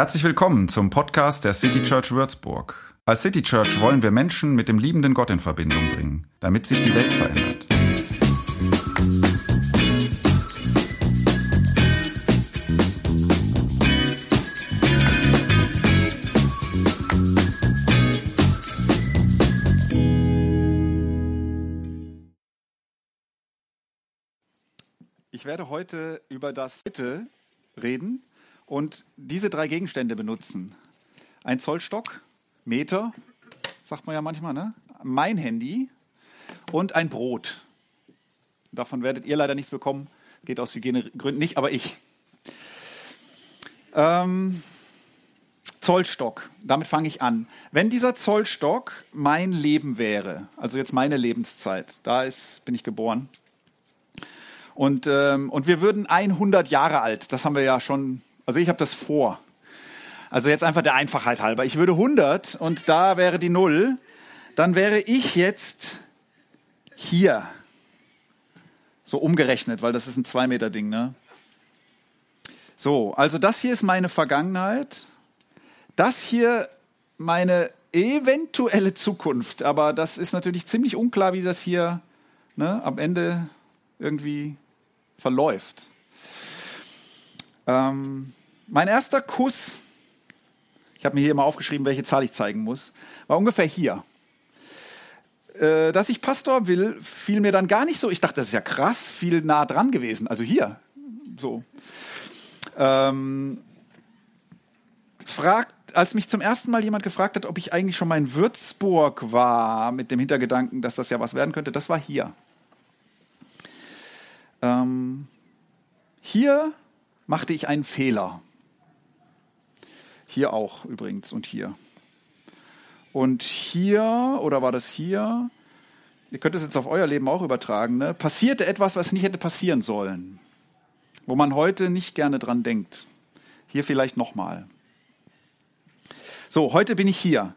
Herzlich willkommen zum Podcast der City Church Würzburg. Als City Church wollen wir Menschen mit dem liebenden Gott in Verbindung bringen, damit sich die Welt verändert. Ich werde heute über das Heute reden und diese drei Gegenstände benutzen. Ein Zollstock, Meter, sagt man ja manchmal, ne? mein Handy und ein Brot. Davon werdet ihr leider nichts bekommen, geht aus Hygienegründen nicht, aber ich. Ähm, Zollstock, damit fange ich an. Wenn dieser Zollstock mein Leben wäre, also jetzt meine Lebenszeit, da ist, bin ich geboren, und, ähm, und wir würden 100 Jahre alt, das haben wir ja schon, also ich habe das vor. Also jetzt einfach der Einfachheit halber. Ich würde 100 und da wäre die Null, dann wäre ich jetzt hier. So umgerechnet, weil das ist ein 2 Meter Ding, ne? So, also das hier ist meine Vergangenheit. Das hier meine eventuelle Zukunft. Aber das ist natürlich ziemlich unklar, wie das hier ne, am Ende irgendwie verläuft. Ähm, mein erster Kuss, ich habe mir hier immer aufgeschrieben, welche Zahl ich zeigen muss, war ungefähr hier. Äh, dass ich Pastor will, fiel mir dann gar nicht so. Ich dachte, das ist ja krass, viel nah dran gewesen. Also hier, so. Ähm, fragt, als mich zum ersten Mal jemand gefragt hat, ob ich eigentlich schon mal in Würzburg war, mit dem Hintergedanken, dass das ja was werden könnte, das war hier. Ähm, hier machte ich einen Fehler. Hier auch übrigens und hier. Und hier, oder war das hier? Ihr könnt es jetzt auf euer Leben auch übertragen. Ne? Passierte etwas, was nicht hätte passieren sollen. Wo man heute nicht gerne dran denkt. Hier vielleicht nochmal. So, heute bin ich hier.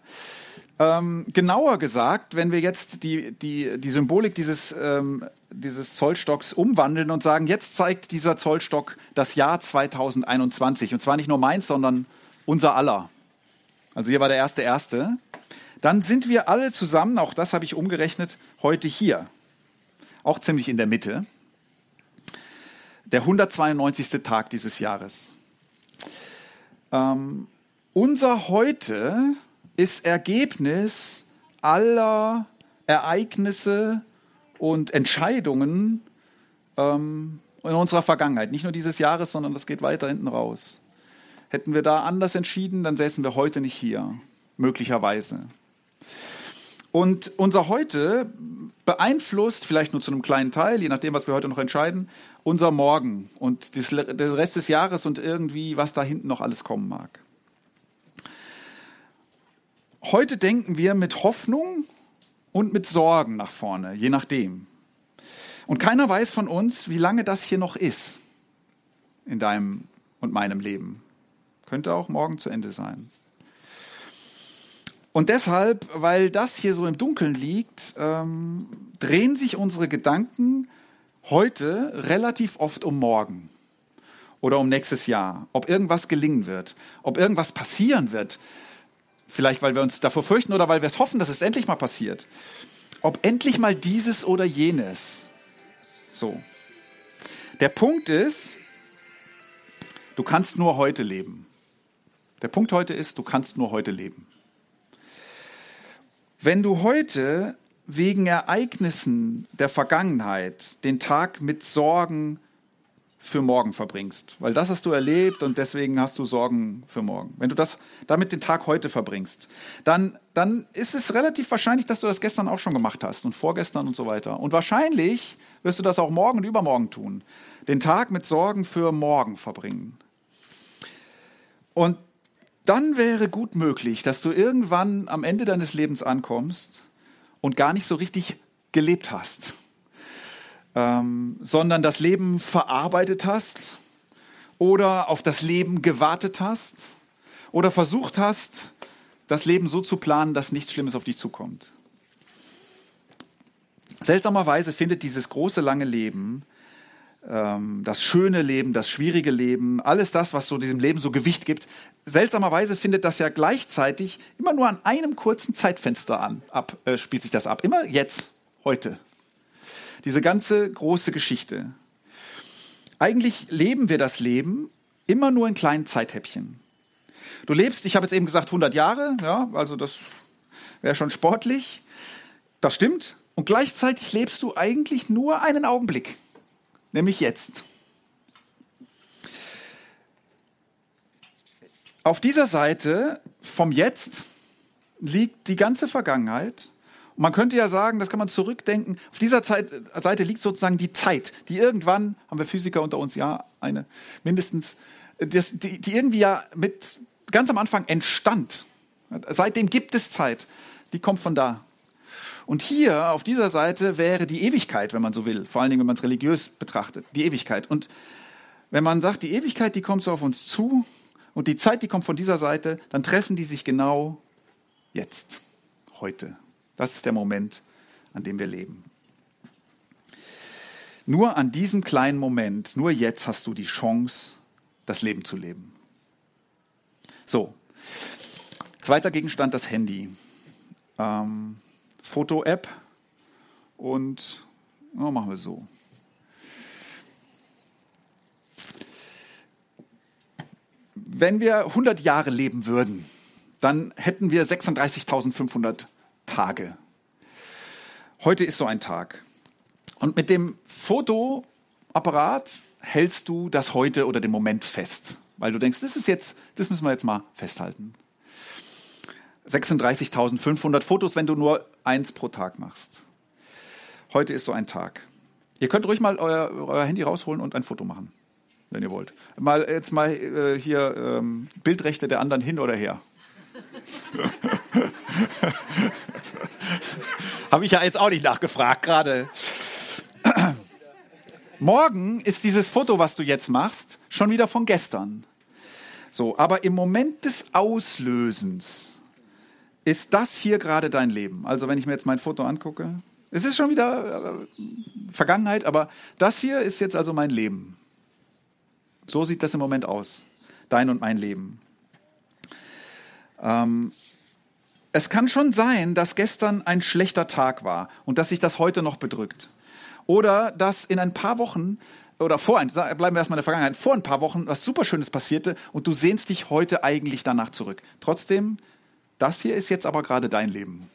Ähm, genauer gesagt, wenn wir jetzt die, die, die Symbolik dieses, ähm, dieses Zollstocks umwandeln und sagen, jetzt zeigt dieser Zollstock das Jahr 2021. Und zwar nicht nur meins, sondern unser aller. Also hier war der erste erste. Dann sind wir alle zusammen, auch das habe ich umgerechnet, heute hier. Auch ziemlich in der Mitte. Der 192. Tag dieses Jahres. Ähm, unser Heute ist Ergebnis aller Ereignisse und Entscheidungen ähm, in unserer Vergangenheit. Nicht nur dieses Jahres, sondern das geht weiter hinten raus. Hätten wir da anders entschieden, dann säßen wir heute nicht hier, möglicherweise. Und unser Heute beeinflusst, vielleicht nur zu einem kleinen Teil, je nachdem, was wir heute noch entscheiden, unser Morgen und der Rest des Jahres und irgendwie, was da hinten noch alles kommen mag. Heute denken wir mit Hoffnung und mit Sorgen nach vorne, je nachdem. Und keiner weiß von uns, wie lange das hier noch ist in deinem und meinem Leben. Könnte auch morgen zu Ende sein. Und deshalb, weil das hier so im Dunkeln liegt, ähm, drehen sich unsere Gedanken heute relativ oft um morgen oder um nächstes Jahr, ob irgendwas gelingen wird, ob irgendwas passieren wird, Vielleicht, weil wir uns davor fürchten oder weil wir es hoffen, dass es endlich mal passiert. Ob endlich mal dieses oder jenes. So. Der Punkt ist, du kannst nur heute leben. Der Punkt heute ist, du kannst nur heute leben. Wenn du heute wegen Ereignissen der Vergangenheit den Tag mit Sorgen für morgen verbringst. Weil das hast du erlebt und deswegen hast du Sorgen für morgen. Wenn du das damit den Tag heute verbringst, dann, dann ist es relativ wahrscheinlich, dass du das gestern auch schon gemacht hast und vorgestern und so weiter. Und wahrscheinlich wirst du das auch morgen und übermorgen tun. Den Tag mit Sorgen für morgen verbringen. Und dann wäre gut möglich, dass du irgendwann am Ende deines Lebens ankommst und gar nicht so richtig gelebt hast ähm, sondern das Leben verarbeitet hast oder auf das Leben gewartet hast oder versucht hast, das Leben so zu planen, dass nichts Schlimmes auf dich zukommt. Seltsamerweise findet dieses große lange Leben das schöne Leben, das schwierige Leben, alles das, was so diesem Leben so Gewicht gibt. Seltsamerweise findet das ja gleichzeitig immer nur an einem kurzen Zeitfenster an, ab, äh, spielt sich das ab. Immer jetzt, heute. Diese ganze große Geschichte. Eigentlich leben wir das Leben immer nur in kleinen Zeithäppchen. Du lebst, ich habe jetzt eben gesagt 100 Jahre, ja, also das wäre schon sportlich. Das stimmt. Und gleichzeitig lebst du eigentlich nur einen Augenblick, nämlich jetzt. Auf dieser Seite vom Jetzt liegt die ganze Vergangenheit. Und man könnte ja sagen, das kann man zurückdenken. Auf dieser Zeit, Seite liegt sozusagen die Zeit, die irgendwann, haben wir Physiker unter uns, ja, eine mindestens, das, die, die irgendwie ja mit ganz am Anfang entstand. Seitdem gibt es Zeit. Die kommt von da. Und hier auf dieser Seite wäre die Ewigkeit, wenn man so will, vor allen Dingen, wenn man es religiös betrachtet, die Ewigkeit. Und wenn man sagt, die Ewigkeit, die kommt so auf uns zu und die Zeit, die kommt von dieser Seite, dann treffen die sich genau jetzt, heute. Das ist der Moment, an dem wir leben. Nur an diesem kleinen Moment, nur jetzt hast du die Chance, das Leben zu leben. So, zweiter Gegenstand, das Handy. Ähm, Foto-App und oh, machen wir so. Wenn wir 100 Jahre leben würden, dann hätten wir 36.500 Tage. Heute ist so ein Tag. Und mit dem Fotoapparat hältst du das heute oder den Moment fest, weil du denkst, das ist jetzt, das müssen wir jetzt mal festhalten. 36.500 Fotos, wenn du nur eins pro Tag machst. Heute ist so ein Tag. Ihr könnt ruhig mal euer, euer Handy rausholen und ein Foto machen, wenn ihr wollt. Mal jetzt mal äh, hier ähm, Bildrechte der anderen hin oder her. Habe ich ja jetzt auch nicht nachgefragt gerade. Morgen ist dieses Foto, was du jetzt machst, schon wieder von gestern. So, aber im Moment des Auslösens ist das hier gerade dein Leben? Also wenn ich mir jetzt mein Foto angucke, es ist schon wieder äh, Vergangenheit, aber das hier ist jetzt also mein Leben. So sieht das im Moment aus. Dein und mein Leben. Ähm, es kann schon sein, dass gestern ein schlechter Tag war und dass sich das heute noch bedrückt. Oder dass in ein paar Wochen oder vor ein, bleiben wir erstmal in der Vergangenheit, vor ein paar Wochen was Superschönes passierte und du sehnst dich heute eigentlich danach zurück. Trotzdem das hier ist jetzt aber gerade dein Leben.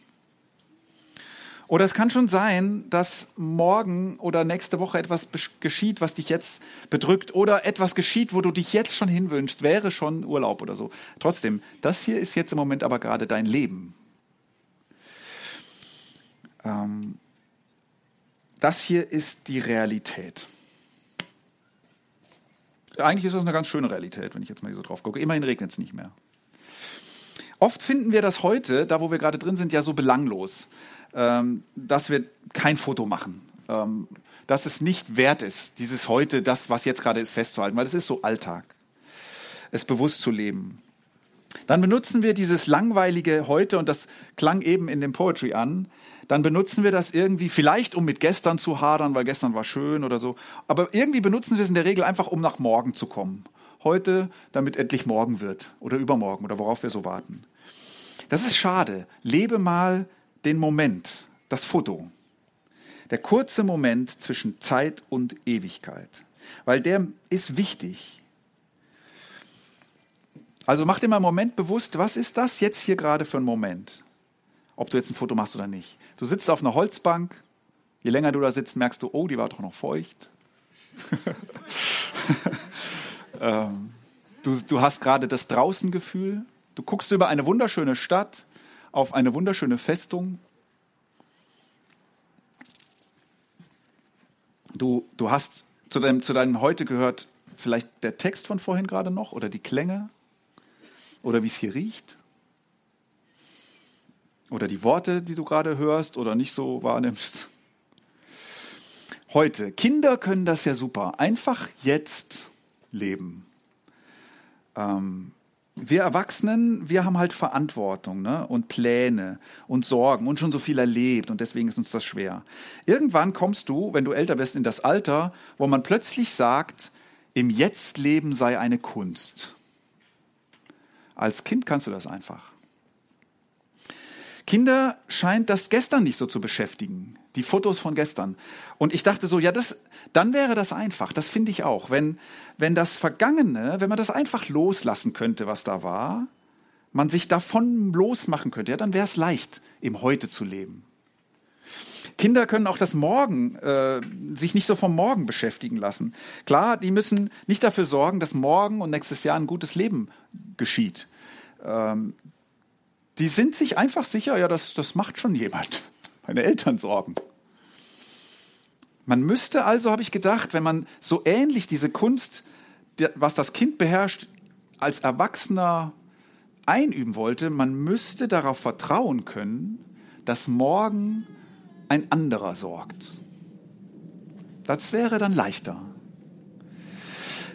Oder es kann schon sein, dass morgen oder nächste Woche etwas geschieht, was dich jetzt bedrückt. Oder etwas geschieht, wo du dich jetzt schon hinwünschst, wäre schon Urlaub oder so. Trotzdem, das hier ist jetzt im Moment aber gerade dein Leben. Ähm, das hier ist die Realität. Eigentlich ist das eine ganz schöne Realität, wenn ich jetzt mal so drauf gucke. Immerhin regnet es nicht mehr. Oft finden wir das heute, da wo wir gerade drin sind, ja so belanglos, ähm, dass wir kein Foto machen. Ähm, dass es nicht wert ist, dieses heute, das, was jetzt gerade ist, festzuhalten, weil es ist so Alltag, es bewusst zu leben. Dann benutzen wir dieses langweilige heute, und das klang eben in dem Poetry an, dann benutzen wir das irgendwie, vielleicht um mit gestern zu hadern, weil gestern war schön oder so, aber irgendwie benutzen wir es in der Regel einfach, um nach morgen zu kommen heute, damit endlich morgen wird oder übermorgen oder worauf wir so warten. Das ist schade. Lebe mal den Moment, das Foto. Der kurze Moment zwischen Zeit und Ewigkeit. Weil der ist wichtig. Also mach dir mal einen Moment bewusst, was ist das jetzt hier gerade für ein Moment? Ob du jetzt ein Foto machst oder nicht. Du sitzt auf einer Holzbank. Je länger du da sitzt, merkst du, oh, die war doch noch feucht. Ähm, du, du hast gerade das Draußengefühl. Du guckst über eine wunderschöne Stadt, auf eine wunderschöne Festung. Du, du hast zu deinem, zu deinem Heute gehört vielleicht der Text von vorhin gerade noch oder die Klänge oder wie es hier riecht oder die Worte, die du gerade hörst oder nicht so wahrnimmst. Heute, Kinder können das ja super. Einfach jetzt leben. Ähm, wir Erwachsenen, wir haben halt Verantwortung ne? und Pläne und Sorgen und schon so viel erlebt und deswegen ist uns das schwer. Irgendwann kommst du, wenn du älter wirst, in das Alter, wo man plötzlich sagt, im Jetztleben sei eine Kunst. Als Kind kannst du das einfach. Kinder scheint das gestern nicht so zu beschäftigen, die Fotos von gestern. Und ich dachte so, ja, das, dann wäre das einfach. Das finde ich auch. Wenn, wenn das Vergangene, wenn man das einfach loslassen könnte, was da war, man sich davon losmachen könnte, ja, dann wäre es leicht, im Heute zu leben. Kinder können auch das Morgen, äh, sich nicht so vom Morgen beschäftigen lassen. Klar, die müssen nicht dafür sorgen, dass morgen und nächstes Jahr ein gutes Leben geschieht. Ähm, die sind sich einfach sicher, ja, das, das macht schon jemand. Meine Eltern sorgen. Man müsste also, habe ich gedacht, wenn man so ähnlich diese Kunst, was das Kind beherrscht, als Erwachsener einüben wollte, man müsste darauf vertrauen können, dass morgen ein anderer sorgt. Das wäre dann leichter.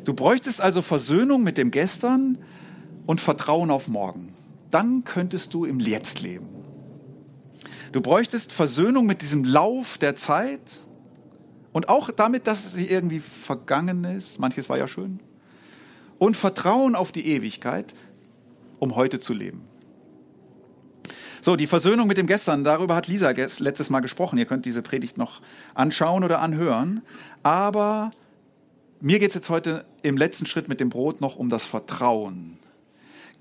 Du bräuchtest also Versöhnung mit dem Gestern und Vertrauen auf morgen dann könntest du im Jetzt leben. Du bräuchtest Versöhnung mit diesem Lauf der Zeit und auch damit, dass sie irgendwie vergangen ist. Manches war ja schön. Und Vertrauen auf die Ewigkeit, um heute zu leben. So, die Versöhnung mit dem Gestern, darüber hat Lisa letztes Mal gesprochen. Ihr könnt diese Predigt noch anschauen oder anhören. Aber mir geht es jetzt heute im letzten Schritt mit dem Brot noch um das Vertrauen.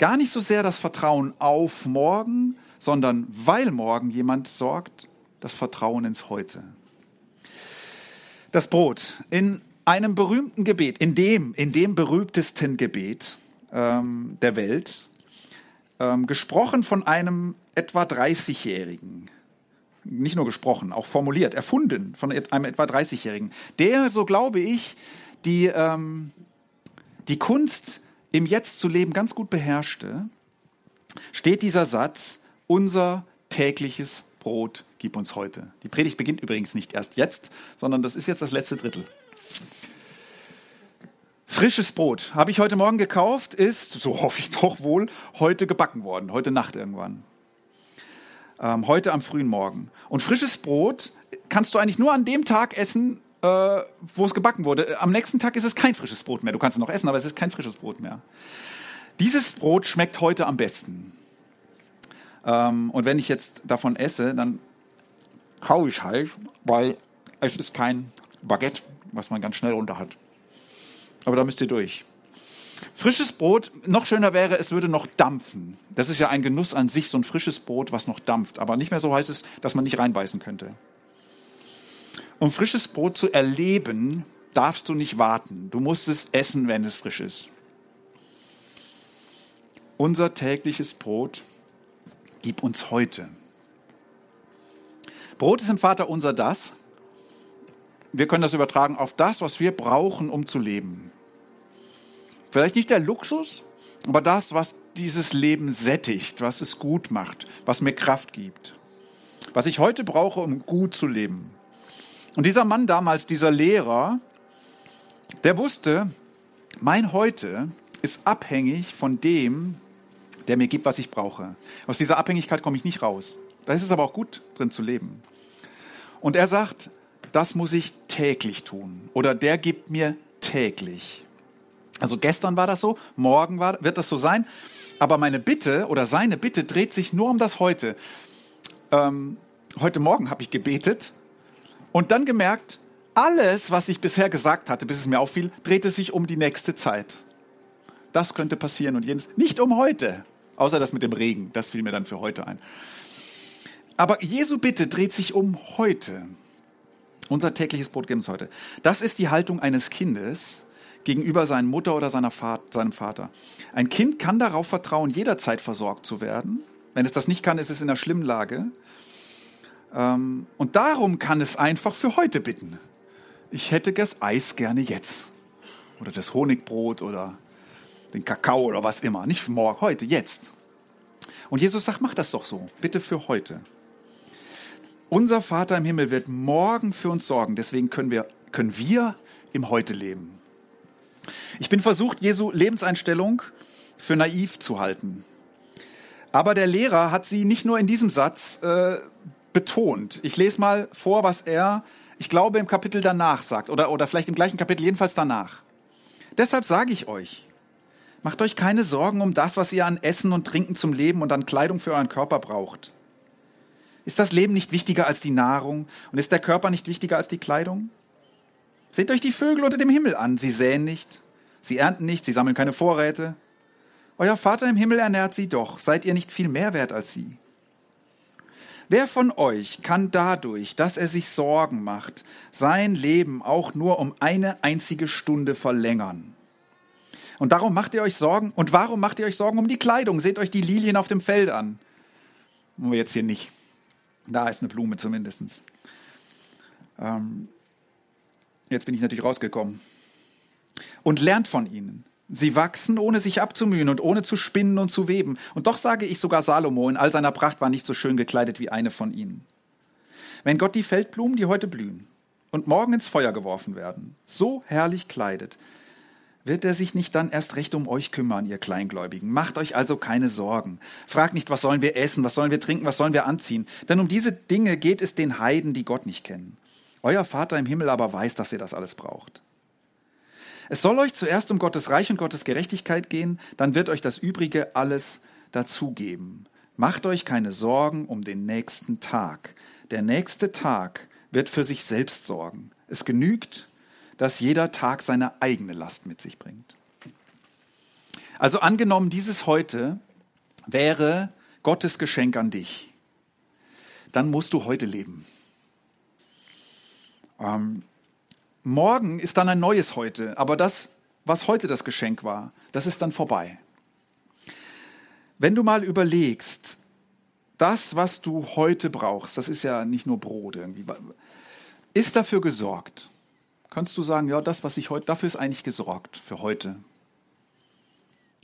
Gar nicht so sehr das Vertrauen auf morgen, sondern weil morgen jemand sorgt, das Vertrauen ins Heute. Das Brot in einem berühmten Gebet, in dem, in dem berühmtesten Gebet ähm, der Welt, ähm, gesprochen von einem etwa 30-Jährigen. Nicht nur gesprochen, auch formuliert, erfunden von einem etwa 30-Jährigen, der, so glaube ich, die, ähm, die Kunst im Jetzt zu leben ganz gut beherrschte, steht dieser Satz, unser tägliches Brot gib uns heute. Die Predigt beginnt übrigens nicht erst jetzt, sondern das ist jetzt das letzte Drittel. Frisches Brot habe ich heute Morgen gekauft, ist, so hoffe ich doch wohl, heute gebacken worden, heute Nacht irgendwann. Ähm, heute am frühen Morgen. Und frisches Brot kannst du eigentlich nur an dem Tag essen, äh, wo es gebacken wurde. Am nächsten Tag ist es kein frisches Brot mehr. Du kannst es noch essen, aber es ist kein frisches Brot mehr. Dieses Brot schmeckt heute am besten. Ähm, und wenn ich jetzt davon esse, dann kaue ich halt, weil es ist kein Baguette, was man ganz schnell runter hat. Aber da müsst ihr durch. Frisches Brot, noch schöner wäre, es würde noch dampfen. Das ist ja ein Genuss an sich, so ein frisches Brot, was noch dampft. Aber nicht mehr so heißt es, dass man nicht reinbeißen könnte. Um frisches Brot zu erleben, darfst du nicht warten. Du musst es essen, wenn es frisch ist. Unser tägliches Brot gib uns heute. Brot ist im Vater unser das. Wir können das übertragen auf das, was wir brauchen, um zu leben. Vielleicht nicht der Luxus, aber das, was dieses Leben sättigt, was es gut macht, was mir Kraft gibt. Was ich heute brauche, um gut zu leben. Und dieser Mann damals, dieser Lehrer, der wusste, mein Heute ist abhängig von dem, der mir gibt, was ich brauche. Aus dieser Abhängigkeit komme ich nicht raus. Da ist es aber auch gut drin zu leben. Und er sagt, das muss ich täglich tun. Oder der gibt mir täglich. Also gestern war das so, morgen war, wird das so sein. Aber meine Bitte oder seine Bitte dreht sich nur um das Heute. Ähm, heute Morgen habe ich gebetet und dann gemerkt, alles, was ich bisher gesagt hatte, bis es mir auffiel, drehte sich um die nächste Zeit. Das könnte passieren und jenes. Nicht um heute. Außer das mit dem Regen. Das fiel mir dann für heute ein. Aber Jesu Bitte dreht sich um heute. Unser tägliches Brot geben uns heute. Das ist die Haltung eines Kindes gegenüber seiner Mutter oder seiner Vater, seinem Vater. Ein Kind kann darauf vertrauen, jederzeit versorgt zu werden. Wenn es das nicht kann, ist es in einer schlimmen Lage. Ähm, und darum kann es einfach für heute bitten. Ich hätte das Eis gerne jetzt. Oder das Honigbrot oder den Kakao oder was immer. Nicht morgen, heute, jetzt. Und Jesus sagt, mach das doch so. Bitte für heute. Unser Vater im Himmel wird morgen für uns sorgen. Deswegen können wir, können wir im Heute leben. Ich bin versucht, Jesu Lebenseinstellung für naiv zu halten. Aber der Lehrer hat sie nicht nur in diesem Satz äh, betont. Ich lese mal vor, was er, ich glaube, im Kapitel danach sagt oder, oder vielleicht im gleichen Kapitel, jedenfalls danach. Deshalb sage ich euch, macht euch keine Sorgen um das, was ihr an Essen und Trinken zum Leben und an Kleidung für euren Körper braucht. Ist das Leben nicht wichtiger als die Nahrung und ist der Körper nicht wichtiger als die Kleidung? Seht euch die Vögel unter dem Himmel an. Sie säen nicht, sie ernten nicht, sie sammeln keine Vorräte. Euer Vater im Himmel ernährt sie doch. Seid ihr nicht viel mehr wert als sie? Wer von euch kann dadurch, dass er sich Sorgen macht, sein Leben auch nur um eine einzige Stunde verlängern? Und darum macht ihr euch Sorgen. Und warum macht ihr euch Sorgen um die Kleidung? Seht euch die Lilien auf dem Feld an. Nur jetzt hier nicht. Da ist eine Blume zumindest. Ähm, jetzt bin ich natürlich rausgekommen. Und lernt von ihnen. Sie wachsen, ohne sich abzumühen und ohne zu spinnen und zu weben. Und doch sage ich sogar Salomo in all seiner Pracht war nicht so schön gekleidet wie eine von ihnen. Wenn Gott die Feldblumen, die heute blühen und morgen ins Feuer geworfen werden, so herrlich kleidet, wird er sich nicht dann erst recht um euch kümmern, ihr Kleingläubigen. Macht euch also keine Sorgen. Fragt nicht, was sollen wir essen, was sollen wir trinken, was sollen wir anziehen. Denn um diese Dinge geht es den Heiden, die Gott nicht kennen. Euer Vater im Himmel aber weiß, dass ihr das alles braucht. Es soll euch zuerst um Gottes Reich und Gottes Gerechtigkeit gehen, dann wird euch das Übrige alles dazugeben. Macht euch keine Sorgen um den nächsten Tag. Der nächste Tag wird für sich selbst sorgen. Es genügt, dass jeder Tag seine eigene Last mit sich bringt. Also angenommen, dieses heute wäre Gottes Geschenk an dich, dann musst du heute leben. Ähm, Morgen ist dann ein neues Heute, aber das, was heute das Geschenk war, das ist dann vorbei. Wenn du mal überlegst, das, was du heute brauchst, das ist ja nicht nur Brot irgendwie, ist dafür gesorgt. Kannst du sagen, ja, das, was ich heute, dafür ist eigentlich gesorgt für heute.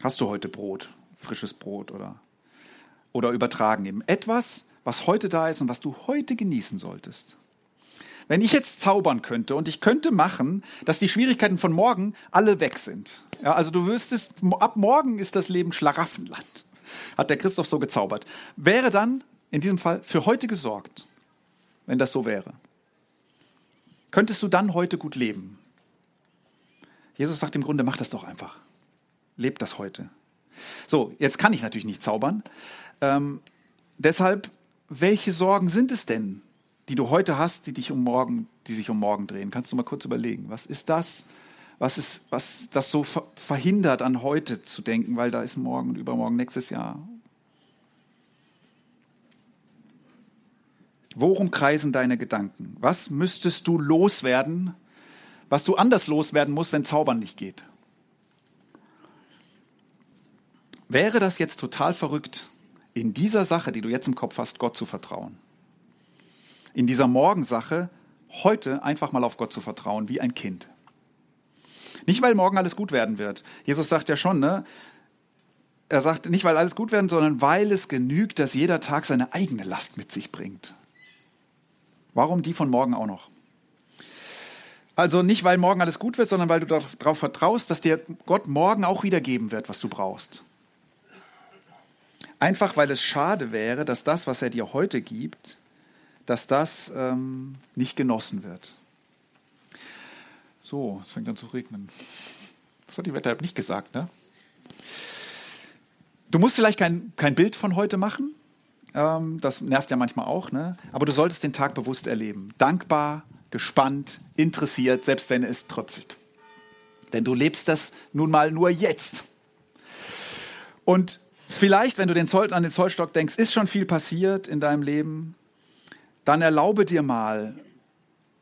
Hast du heute Brot, frisches Brot oder, oder übertragen eben. Etwas, was heute da ist und was du heute genießen solltest. Wenn ich jetzt zaubern könnte und ich könnte machen, dass die Schwierigkeiten von morgen alle weg sind. Ja, also du wüsstest, ab morgen ist das Leben Schlaraffenland. Hat der Christoph so gezaubert. Wäre dann in diesem Fall für heute gesorgt, wenn das so wäre. Könntest du dann heute gut leben? Jesus sagt im Grunde, mach das doch einfach. Leb das heute. So, jetzt kann ich natürlich nicht zaubern. Ähm, deshalb, welche Sorgen sind es denn, die du heute hast, die dich um morgen, die sich um morgen drehen. Kannst du mal kurz überlegen, was ist das, was ist, was das so verhindert, an heute zu denken, weil da ist morgen und übermorgen nächstes Jahr. Worum kreisen deine Gedanken? Was müsstest du loswerden, was du anders loswerden musst, wenn Zaubern nicht geht? Wäre das jetzt total verrückt, in dieser Sache, die du jetzt im Kopf hast, Gott zu vertrauen? In dieser Morgensache heute einfach mal auf Gott zu vertrauen, wie ein Kind. Nicht, weil morgen alles gut werden wird. Jesus sagt ja schon, ne? Er sagt nicht, weil alles gut werden, sondern weil es genügt, dass jeder Tag seine eigene Last mit sich bringt. Warum die von morgen auch noch? Also nicht, weil morgen alles gut wird, sondern weil du darauf vertraust, dass dir Gott morgen auch wieder geben wird, was du brauchst. Einfach weil es schade wäre, dass das, was er dir heute gibt, dass das ähm, nicht genossen wird. So, es fängt an zu regnen. Das hat die Wetter nicht gesagt, ne? Du musst vielleicht kein, kein Bild von heute machen. Ähm, das nervt ja manchmal auch, ne? Aber du solltest den Tag bewusst erleben. Dankbar, gespannt, interessiert, selbst wenn es tröpfelt. Denn du lebst das nun mal nur jetzt. Und vielleicht, wenn du den Zoll, an den Zollstock denkst, ist schon viel passiert in deinem Leben dann erlaube dir mal,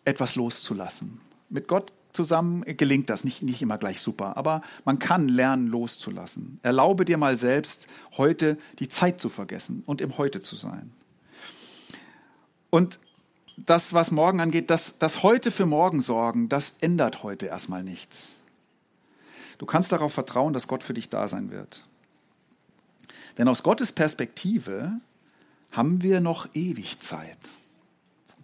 etwas loszulassen. Mit Gott zusammen gelingt das nicht, nicht immer gleich super, aber man kann lernen, loszulassen. Erlaube dir mal selbst, heute die Zeit zu vergessen und im Heute zu sein. Und das, was morgen angeht, das, das heute für morgen sorgen, das ändert heute erstmal nichts. Du kannst darauf vertrauen, dass Gott für dich da sein wird. Denn aus Gottes Perspektive haben wir noch ewig Zeit